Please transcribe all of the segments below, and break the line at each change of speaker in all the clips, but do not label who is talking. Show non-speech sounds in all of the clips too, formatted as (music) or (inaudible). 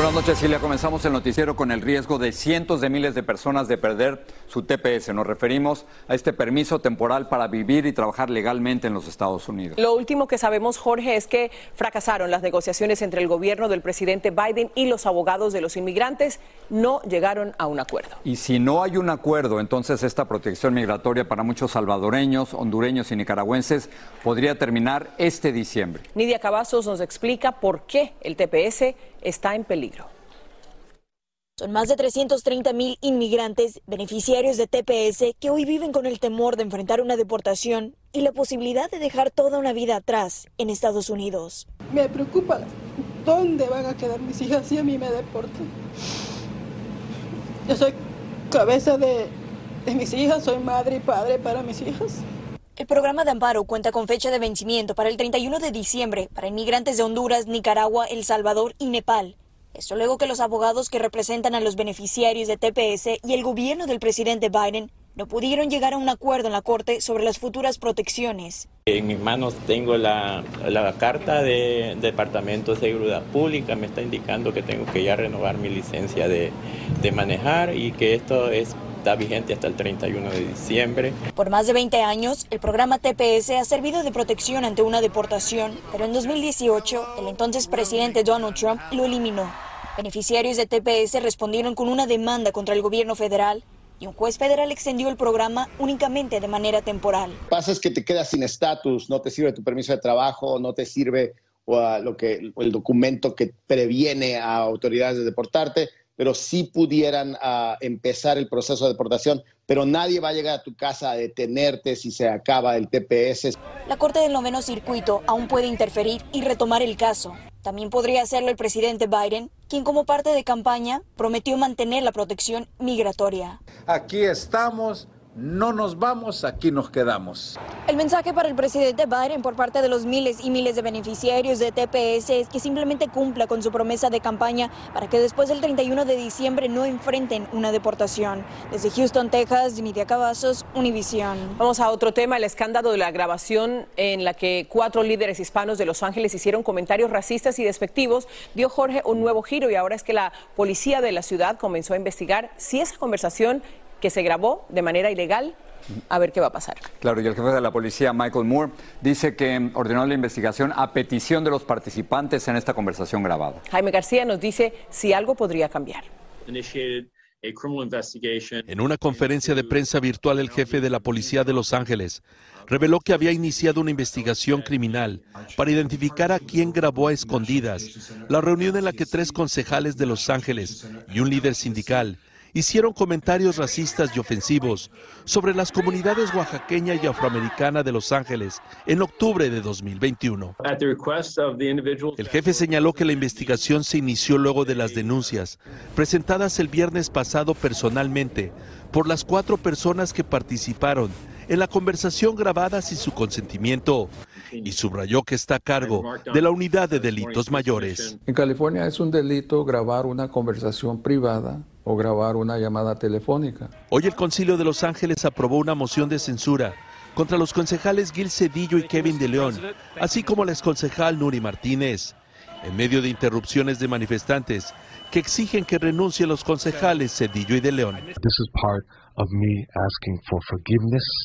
Buenas noches, Silvia. Comenzamos el noticiero con el riesgo de cientos de miles de personas de perder su TPS. Nos referimos a este permiso temporal para vivir y trabajar legalmente en los Estados Unidos.
Lo último que sabemos, Jorge, es que fracasaron las negociaciones entre el gobierno del presidente Biden y los abogados de los inmigrantes. No llegaron a un acuerdo.
Y si no hay un acuerdo, entonces esta protección migratoria para muchos salvadoreños, hondureños y nicaragüenses podría terminar este diciembre.
Nidia Cavazos nos explica por qué el TPS está en peligro.
Son más de 330 mil inmigrantes beneficiarios de TPS que hoy viven con el temor de enfrentar una deportación y la posibilidad de dejar toda una vida atrás en Estados Unidos.
Me preocupa dónde van a quedar mis hijas si a mí me deportan. Yo soy cabeza de, de mis hijas, soy madre y padre para mis hijas.
El programa de amparo cuenta con fecha de vencimiento para el 31 de diciembre para inmigrantes de Honduras, Nicaragua, El Salvador y Nepal. Esto luego que los abogados que representan a los beneficiarios de TPS y el gobierno del presidente Biden no pudieron llegar a un acuerdo en la Corte sobre las futuras protecciones.
En mis manos tengo la, la carta del Departamento de Seguridad Pública, me está indicando que tengo que ya renovar mi licencia de, de manejar y que esto es está vigente hasta el 31 de diciembre.
Por más de 20 años, el programa TPS ha servido de protección ante una deportación, pero en 2018, el entonces presidente Donald Trump lo eliminó. Beneficiarios de TPS respondieron con una demanda contra el gobierno federal y un juez federal extendió el programa únicamente de manera temporal.
Pasa es que te quedas sin estatus, no te sirve tu permiso de trabajo, no te sirve lo que, el documento que previene a autoridades de deportarte pero sí pudieran uh, empezar el proceso de deportación, pero nadie va a llegar a tu casa a detenerte si se acaba el TPS.
La Corte del Noveno Circuito aún puede interferir y retomar el caso. También podría hacerlo el presidente Biden, quien como parte de campaña prometió mantener la protección migratoria.
Aquí estamos no nos vamos, aquí nos quedamos.
El mensaje para el presidente Biden por parte de los miles y miles de beneficiarios de TPS es que simplemente cumpla con su promesa de campaña para que después del 31 de diciembre no enfrenten una deportación. Desde Houston, Texas, Dimitia Cavazos, Univisión.
Vamos a otro tema, el escándalo de la grabación en la que cuatro líderes hispanos de Los Ángeles hicieron comentarios racistas y despectivos dio Jorge un nuevo giro y ahora es que la policía de la ciudad comenzó a investigar si esa conversación que se grabó de manera ilegal. A ver qué va a pasar.
Claro, y el jefe de la policía, Michael Moore, dice que ordenó la investigación a petición de los participantes en esta conversación grabada.
Jaime García nos dice si algo podría cambiar.
En una conferencia de prensa virtual, el jefe de la policía de Los Ángeles reveló que había iniciado una investigación criminal para identificar a quién grabó a escondidas la reunión en la que tres concejales de Los Ángeles y un líder sindical hicieron comentarios racistas y ofensivos sobre las comunidades oaxaqueña y afroamericana de Los Ángeles en octubre de 2021. El jefe señaló que la investigación se inició luego de las denuncias presentadas el viernes pasado personalmente por las cuatro personas que participaron en la conversación grabada sin su consentimiento y subrayó que está a cargo de la unidad de delitos mayores.
En California es un delito grabar una conversación privada o grabar una llamada telefónica.
Hoy el Concilio de Los Ángeles aprobó una moción de censura contra los concejales Gil Cedillo y Kevin de León, así como la exconcejal Nuri Martínez, en medio de interrupciones de manifestantes que exigen que renuncien los concejales Cedillo y de León.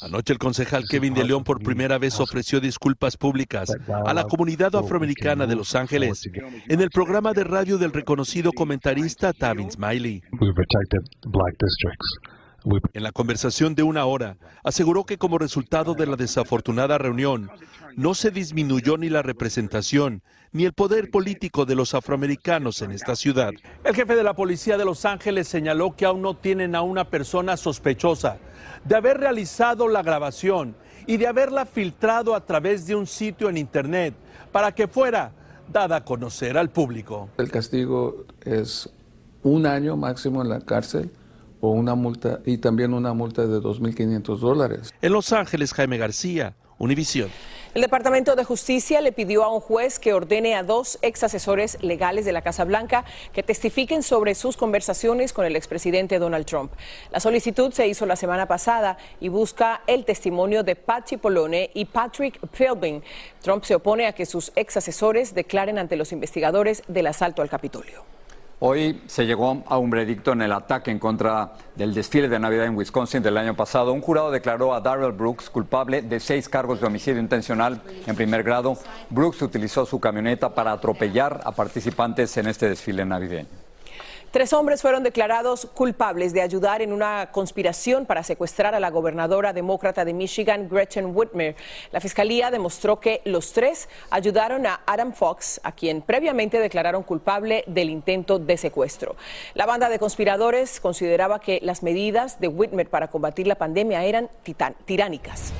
Anoche el concejal Kevin de León por primera vez ofreció disculpas públicas a la comunidad afroamericana de Los Ángeles en el programa de radio del reconocido comentarista Tavin Smiley. En la conversación de una hora, aseguró que como resultado de la desafortunada reunión, no se disminuyó ni la representación ni el poder político de los afroamericanos en esta ciudad. El jefe de la policía de Los Ángeles señaló que aún no tienen a una persona sospechosa de haber realizado la grabación y de haberla filtrado a través de un sitio en Internet para que fuera dada a conocer al público.
El castigo es un año máximo en la cárcel o una multa y también una multa de 2.500 dólares.
En Los Ángeles, Jaime García, Univisión.
El Departamento de Justicia le pidió a un juez que ordene a dos ex asesores legales de la Casa Blanca que testifiquen sobre sus conversaciones con el expresidente Donald Trump. La solicitud se hizo la semana pasada y busca el testimonio de Patsy Polone y Patrick Philbin. Trump se opone a que sus ex asesores declaren ante los investigadores del asalto al Capitolio.
Hoy se llegó a un veredicto en el ataque en contra del desfile de Navidad en Wisconsin del año pasado. Un jurado declaró a Darrell Brooks culpable de seis cargos de homicidio intencional en primer grado. Brooks utilizó su camioneta para atropellar a participantes en este desfile navideño.
Tres hombres fueron declarados culpables de ayudar en una conspiración para secuestrar a la gobernadora demócrata de Michigan, Gretchen Whitmer. La fiscalía demostró que los tres ayudaron a Adam Fox, a quien previamente declararon culpable del intento de secuestro. La banda de conspiradores consideraba que las medidas de Whitmer para combatir la pandemia eran tiránicas.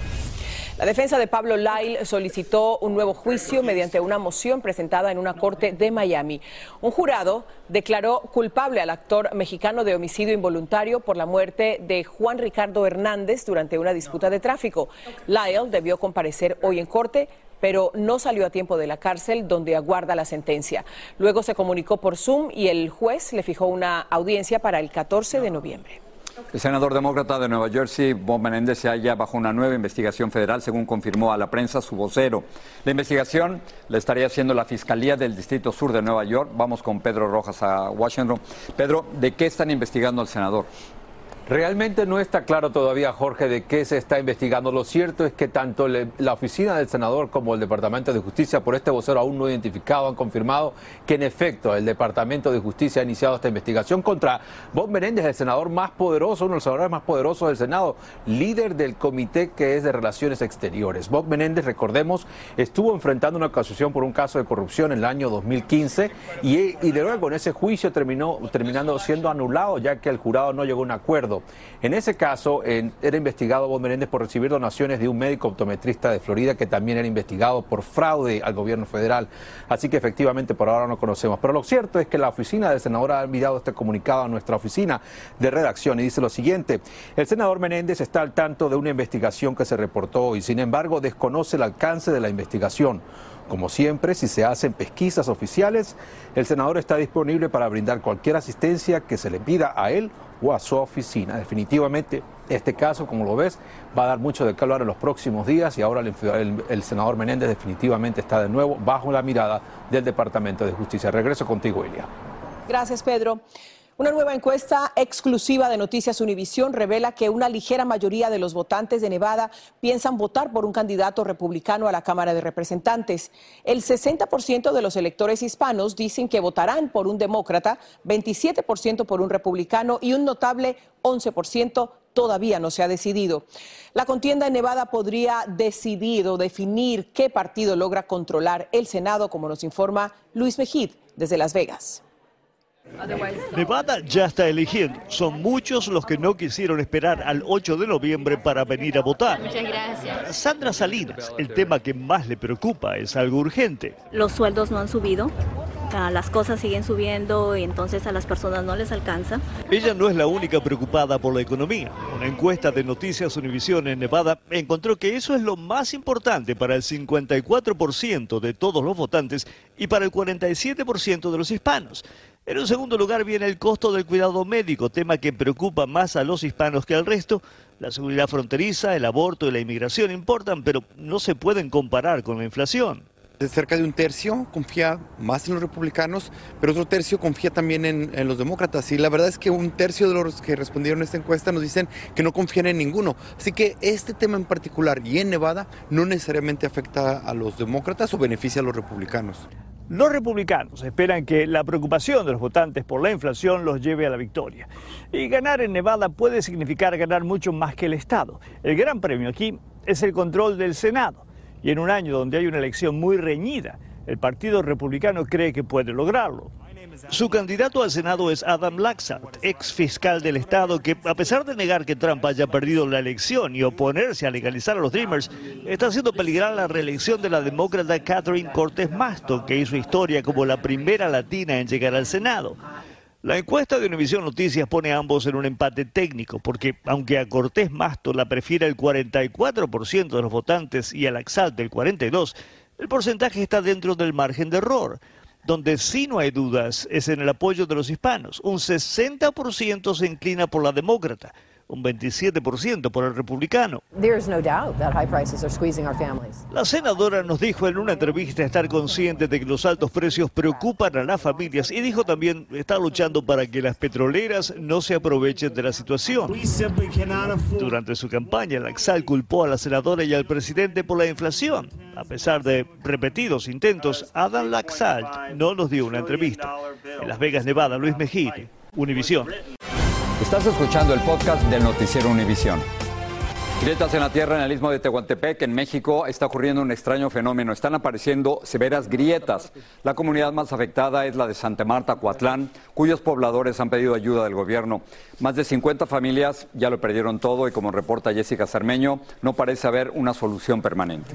La defensa de Pablo Lyle solicitó un nuevo juicio mediante una moción presentada en una corte de Miami. Un jurado declaró culpable al actor mexicano de homicidio involuntario por la muerte de Juan Ricardo Hernández durante una disputa de tráfico. Lyle debió comparecer hoy en corte pero no salió a tiempo de la cárcel donde aguarda la sentencia. Luego se comunicó por Zoom y el juez le fijó una audiencia para el 14 de noviembre.
El senador demócrata de Nueva Jersey, Bob Menéndez, se halla bajo una nueva investigación federal, según confirmó a la prensa su vocero. La investigación la estaría haciendo la Fiscalía del Distrito Sur de Nueva York. Vamos con Pedro Rojas a Washington. Pedro, ¿de qué están investigando al senador?
Realmente no está claro todavía, Jorge, de qué se está investigando. Lo cierto es que tanto la oficina del senador como el Departamento de Justicia, por este vocero aún no identificado, han confirmado que en efecto el Departamento de Justicia ha iniciado esta investigación contra Bob Menéndez, el senador más poderoso, uno de los senadores más poderosos del Senado, líder del comité que es de Relaciones Exteriores. Bob Menéndez, recordemos, estuvo enfrentando una acusación por un caso de corrupción en el año 2015 y, y de luego en ese juicio terminó terminando siendo anulado ya que el jurado no llegó a un acuerdo. En ese caso, era investigado Bob Menéndez por recibir donaciones de un médico optometrista de Florida que también era investigado por fraude al gobierno federal. Así que efectivamente por ahora no conocemos. Pero lo cierto es que la oficina del senador ha enviado este comunicado a nuestra oficina de redacción y dice lo siguiente. El senador Menéndez está al tanto de una investigación que se reportó y sin embargo desconoce el alcance de la investigación. Como siempre, si se hacen pesquisas oficiales, el senador está disponible para brindar cualquier asistencia que se le pida a él o a su oficina. Definitivamente, este caso, como lo ves, va a dar mucho de qué hablar en los próximos días y ahora el, senador Menéndez definitivamente está de nuevo bajo la mirada del Departamento de Justicia. Regreso contigo, Elia.
Gracias, Pedro. Una nueva encuesta exclusiva de Noticias Univisión revela que una ligera mayoría de los votantes de Nevada piensan votar por un candidato republicano a la Cámara de Representantes. El 60% de los electores hispanos dicen que votarán por un demócrata, 27% por un republicano y un notable 11% todavía no se ha decidido. La contienda en Nevada podría decidir o definir qué partido logra controlar el Senado, como nos informa Luis Mejid desde Las Vegas.
Nevada ya está eligiendo. Son muchos los que no quisieron esperar al 8 de noviembre para venir a votar.
Muchas gracias.
Sandra Salinas, el tema que más le preocupa es algo urgente.
Los sueldos no han subido. Las cosas siguen subiendo y entonces a las personas no les alcanza.
Ella no es la única preocupada por la economía. Una encuesta de Noticias Univision en Nevada encontró que eso es lo más importante para el 54% de todos los votantes y para el 47% de los hispanos. En un segundo lugar viene el costo del cuidado médico, tema que preocupa más a los hispanos que al resto. La seguridad fronteriza, el aborto y la inmigración importan, pero no se pueden comparar con la inflación.
Cerca de un tercio confía más en los republicanos, pero otro tercio confía también en, los demócratas. Y la verdad es que un tercio de los que respondieron a esta encuesta nos dicen que no confían en ninguno. Así que este tema en particular y en Nevada no necesariamente afecta a los demócratas o beneficia a los republicanos.
Los republicanos esperan que la preocupación de los votantes por la inflación los lleve a la victoria. Y ganar en Nevada puede significar ganar mucho más que el Estado. El gran premio aquí es el control del Senado. Y en un año donde hay una elección muy reñida, el Partido Republicano cree que puede lograrlo. Su candidato al Senado es Adam Laxalt, ex fiscal del Estado, que a pesar de negar que Trump haya perdido la elección y oponerse a legalizar a los Dreamers, está haciendo peligrar la reelección de la demócrata Catherine Cortés Masto, que hizo historia como la primera latina en llegar al Senado. La encuesta de Univisión Noticias pone a ambos en un empate técnico, porque aunque a Cortés Masto la prefiere el 44% de los votantes y a Laxalt el 42%, el porcentaje está dentro del margen de error. Donde sí no hay dudas es en el apoyo de los hispanos. Un 60% se inclina por la demócrata un 27% por el republicano. La senadora nos dijo en una entrevista estar consciente de que los altos precios preocupan a las familias y dijo también está luchando para que las petroleras no se aprovechen de la situación. Durante su campaña, Laxal culpó a la senadora y al presidente por la inflación. A pesar de repetidos intentos, Adam Laxalt no nos dio una entrevista. En Las Vegas, Nevada, Luis Mejide, Univisión.
Estás escuchando el podcast del noticiero Univisión. Grietas en la tierra en el istmo de Tehuantepec, en México, está ocurriendo un extraño fenómeno. Están apareciendo severas grietas. La comunidad más afectada es la de Santa Marta, Coatlán, cuyos pobladores han pedido ayuda del gobierno. Más de 50 familias ya lo perdieron todo y como reporta Jessica Cermeño, no parece haber una solución permanente.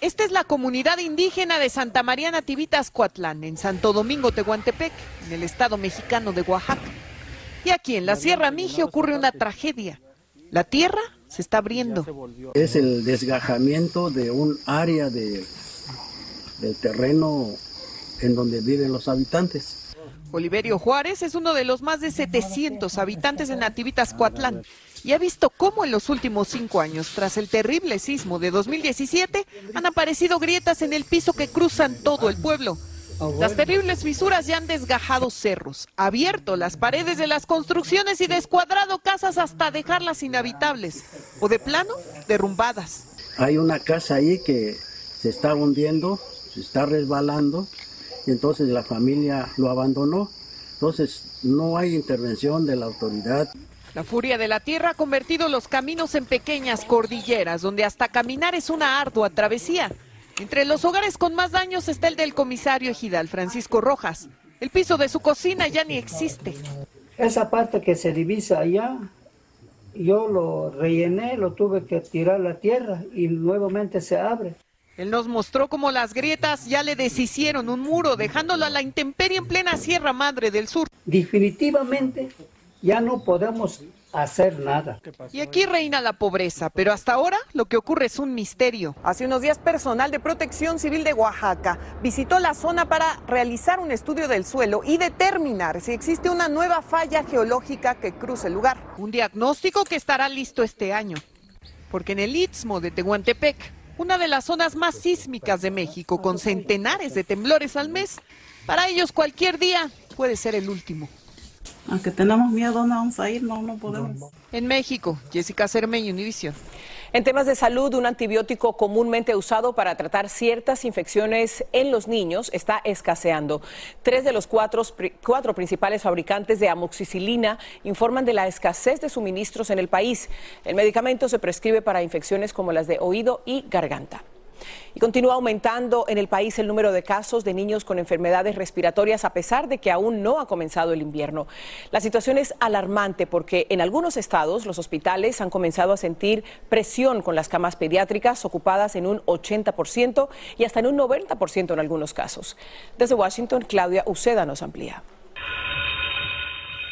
Esta es la comunidad indígena de Santa María Nativitas Coatlán, en Santo Domingo, Tehuantepec, en el estado mexicano de Oaxaca. Y aquí en la Sierra Mije ocurre una tragedia. La tierra se está abriendo.
Es el desgajamiento de un área de, del terreno en donde viven los habitantes.
Oliverio Juárez es uno de los más de 700 habitantes de Nativitas Coatlán y ha visto cómo en los últimos cinco años, tras el terrible sismo de 2017, han aparecido grietas en el piso que cruzan todo el pueblo. Las terribles fisuras ya han desgajado cerros, abierto las paredes de las construcciones y descuadrado casas hasta dejarlas inhabitables o de plano derrumbadas.
Hay una casa ahí que se está hundiendo, se está resbalando entonces la familia lo abandonó. Entonces no hay intervención de la autoridad.
La furia de la tierra ha convertido los caminos en pequeñas cordilleras, donde hasta caminar es una ardua travesía. Entre los hogares con más daños está el del comisario ejidal Francisco Rojas. El piso de su cocina ya ni existe.
Esa parte que se divisa allá, yo lo rellené, lo tuve que tirar la tierra y nuevamente se abre.
Él nos mostró cómo las grietas ya le deshicieron un muro, dejándolo a la intemperie en plena Sierra Madre del Sur.
Definitivamente ya no podemos hacer nada.
Y aquí reina la pobreza, pero hasta ahora lo que ocurre es un misterio. Hace unos días personal de Protección Civil de Oaxaca visitó la zona para realizar un estudio del suelo y determinar si existe una nueva falla geológica que cruce el lugar. Un diagnóstico que estará listo este año. Porque en el Istmo de Tehuantepec una de las zonas más sísmicas de México, con centenares de temblores al mes. Para ellos cualquier día puede ser el último.
Aunque tenemos miedo, no vamos a ir, no, no podemos.
En México, Jessica Cermeño, Univision.
En temas de salud, un antibiótico comúnmente usado para tratar ciertas infecciones en los niños está escaseando. Tres de los cuatro, cuatro, principales fabricantes de amoxicilina informan de la escasez de suministros en el país. El medicamento se prescribe para infecciones como las de oído y garganta. Y continúa aumentando en el país el número de casos de niños con enfermedades respiratorias a pesar de que aún no ha comenzado el invierno. La situación es alarmante porque en algunos estados los hospitales han comenzado a sentir presión con las camas pediátricas ocupadas en un 80% y hasta en un 90% en algunos casos. Desde Washington, Claudia Uceda nos amplía.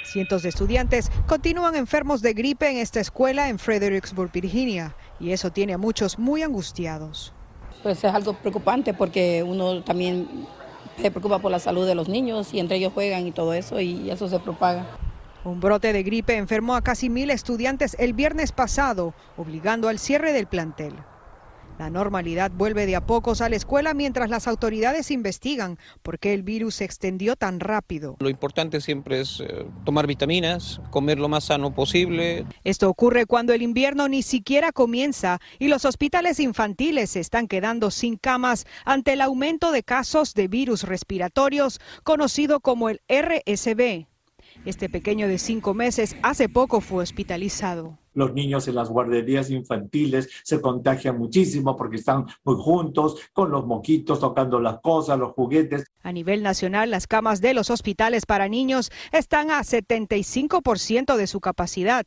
Cientos de estudiantes continúan enfermos de gripe en esta escuela en Fredericksburg, Virginia, y eso tiene a muchos muy angustiados
pues es algo preocupante porque uno también se preocupa por la salud de los niños y entre ellos juegan y todo eso y eso se propaga.
Un brote de gripe enfermó a casi mil estudiantes el viernes pasado, obligando al cierre del plantel. La normalidad vuelve de a pocos a la escuela mientras las autoridades investigan por qué el virus se extendió tan rápido.
Lo importante siempre es eh, tomar vitaminas, comer lo más sano posible.
Esto ocurre cuando el invierno ni siquiera comienza y los hospitales infantiles se están quedando sin camas ante el aumento de casos de virus respiratorios conocido como el RSV. Este pequeño de cinco meses hace poco fue hospitalizado.
Los niños en las guarderías infantiles se contagian muchísimo porque están muy juntos, con los moquitos, tocando las cosas, los juguetes.
A nivel nacional, las camas de los hospitales para niños están a 75% de su capacidad.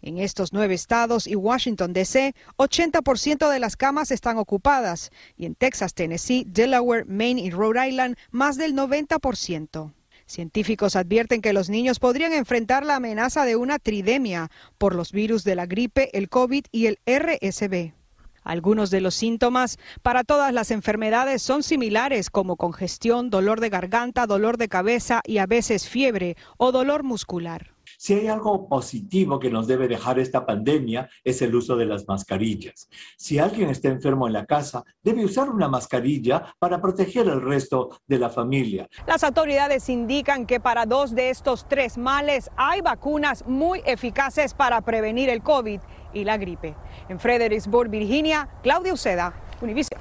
En estos nueve estados y Washington, D.C., 80% de las camas están ocupadas y en Texas, Tennessee, Delaware, Maine y Rhode Island más del 90%. Científicos advierten que los niños podrían enfrentar la amenaza de una tridemia por los virus de la gripe, el COVID y el RSV. Algunos de los síntomas para todas las enfermedades son similares como congestión, dolor de garganta, dolor de cabeza y a veces fiebre o dolor muscular.
Si hay algo positivo que nos debe dejar esta pandemia es el uso de las mascarillas. Si alguien está enfermo en la casa, debe usar una mascarilla para proteger al resto de la familia.
Las autoridades indican que para dos de estos tres males hay vacunas muy eficaces para prevenir el COVID y la gripe. En Fredericksburg, Virginia, Claudia Uceda, Univision.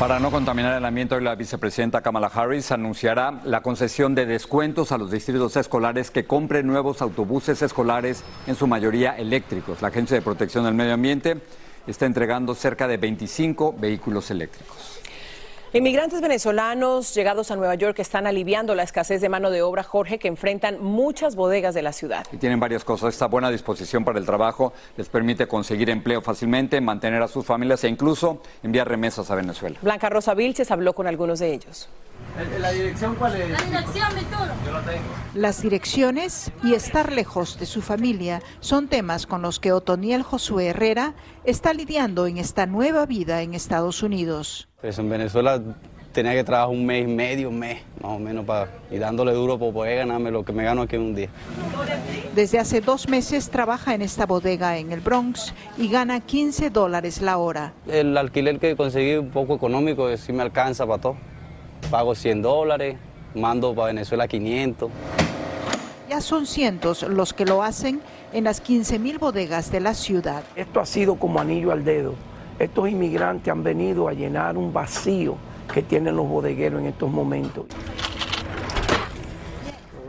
Para no contaminar el ambiente, hoy la vicepresidenta Kamala Harris anunciará la concesión de descuentos a los distritos escolares que compren nuevos autobuses escolares, en su mayoría eléctricos. La Agencia de Protección del Medio Ambiente está entregando cerca de 25 vehículos eléctricos.
Inmigrantes venezolanos llegados a Nueva York están aliviando la escasez de mano de obra, Jorge, que enfrentan muchas bodegas de la ciudad.
Y tienen varias cosas. Esta buena disposición para el trabajo les permite conseguir empleo fácilmente, mantener a sus familias e incluso enviar remesas a Venezuela.
Blanca Rosa Vilches habló con algunos de ellos.
¿La dirección cuál es? La dirección,
tengo. Las direcciones y estar lejos de su familia son temas con los que Otoniel Josué Herrera está lidiando en esta nueva vida en Estados Unidos.
Pues en Venezuela tenía que trabajar un mes y medio, un mes, más o menos, para, y dándole duro para poder ganarme lo que me gano aquí en un día.
Desde hace dos meses trabaja en esta bodega en el Bronx y gana 15 dólares la hora.
El alquiler que conseguí un poco económico, sí me alcanza para todo pago 100 dólares, mando para Venezuela 500.
Ya son cientos los que lo hacen en las 15 mil bodegas de la ciudad.
Esto ha sido como anillo al dedo. Estos inmigrantes han venido a llenar un vacío que tienen los bodegueros en estos momentos.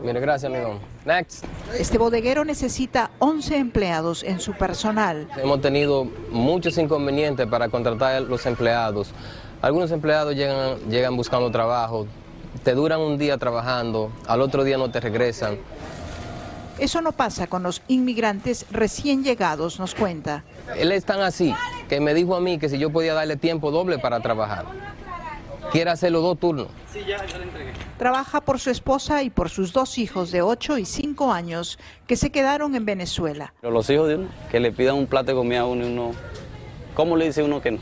Mire, gracias, amigo. Next.
Este bodeguero necesita 11 empleados en su personal.
Hemos tenido muchos inconvenientes para contratar a los empleados. Algunos empleados llegan, llegan buscando trabajo, te duran un día trabajando, al otro día no te regresan.
Eso no pasa con los inmigrantes recién llegados, nos cuenta.
Él es tan así que me dijo a mí que si yo podía darle tiempo doble para trabajar. Quiere hacerlo dos turnos. Sí, ya,
le entregué. Trabaja por su esposa y por sus dos hijos de 8 y 5 años que se quedaron en Venezuela.
Los hijos de uno, que le pidan un plato de comida a uno y uno, ¿cómo le dice uno que no?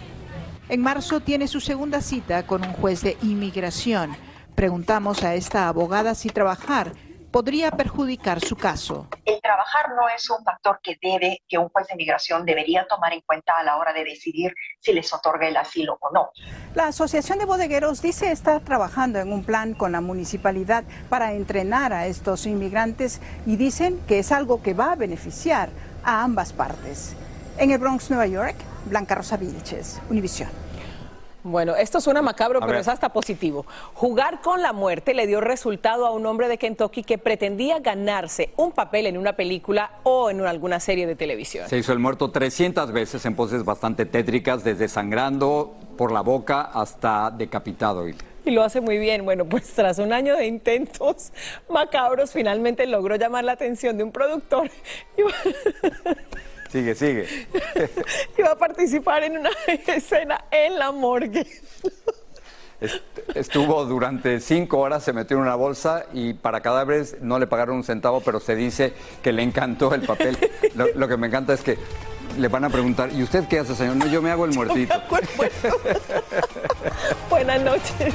En marzo tiene su segunda cita con un juez de inmigración. Preguntamos a esta abogada si trabajar podría perjudicar su caso.
El trabajar no es un factor que debe, que un juez de inmigración debería tomar en cuenta a la hora de decidir si les otorga el asilo o no.
La Asociación de Bodegueros dice estar trabajando en un plan con la municipalidad para entrenar a estos inmigrantes y dicen que es algo que va a beneficiar a ambas partes. En el Bronx, Nueva York, Blanca Rosa Vilches, Univisión.
Bueno, esto suena macabro, pero es hasta positivo. Jugar con la muerte le dio resultado a un hombre de Kentucky que pretendía ganarse un papel en una película o en alguna serie de televisión.
Se hizo el muerto 300 veces en poses bastante tétricas, desde sangrando por la boca hasta decapitado.
Y lo hace muy bien. Bueno, pues (laughs) tras un año de intentos macabros, finalmente logró llamar la atención de un productor. (laughs) (laughs)
Sigue, sigue. (laughs)
Iba a participar en una (laughs) escena en la morgue.
Estuvo durante cinco horas, se metió en una bolsa y para cadáveres no le pagaron un centavo, pero se dice que le encantó el papel. Lo, que me encanta es que le van a preguntar, ¿y usted qué hace, señor? No, yo me hago el muertito. (laughs)
Buenas noches.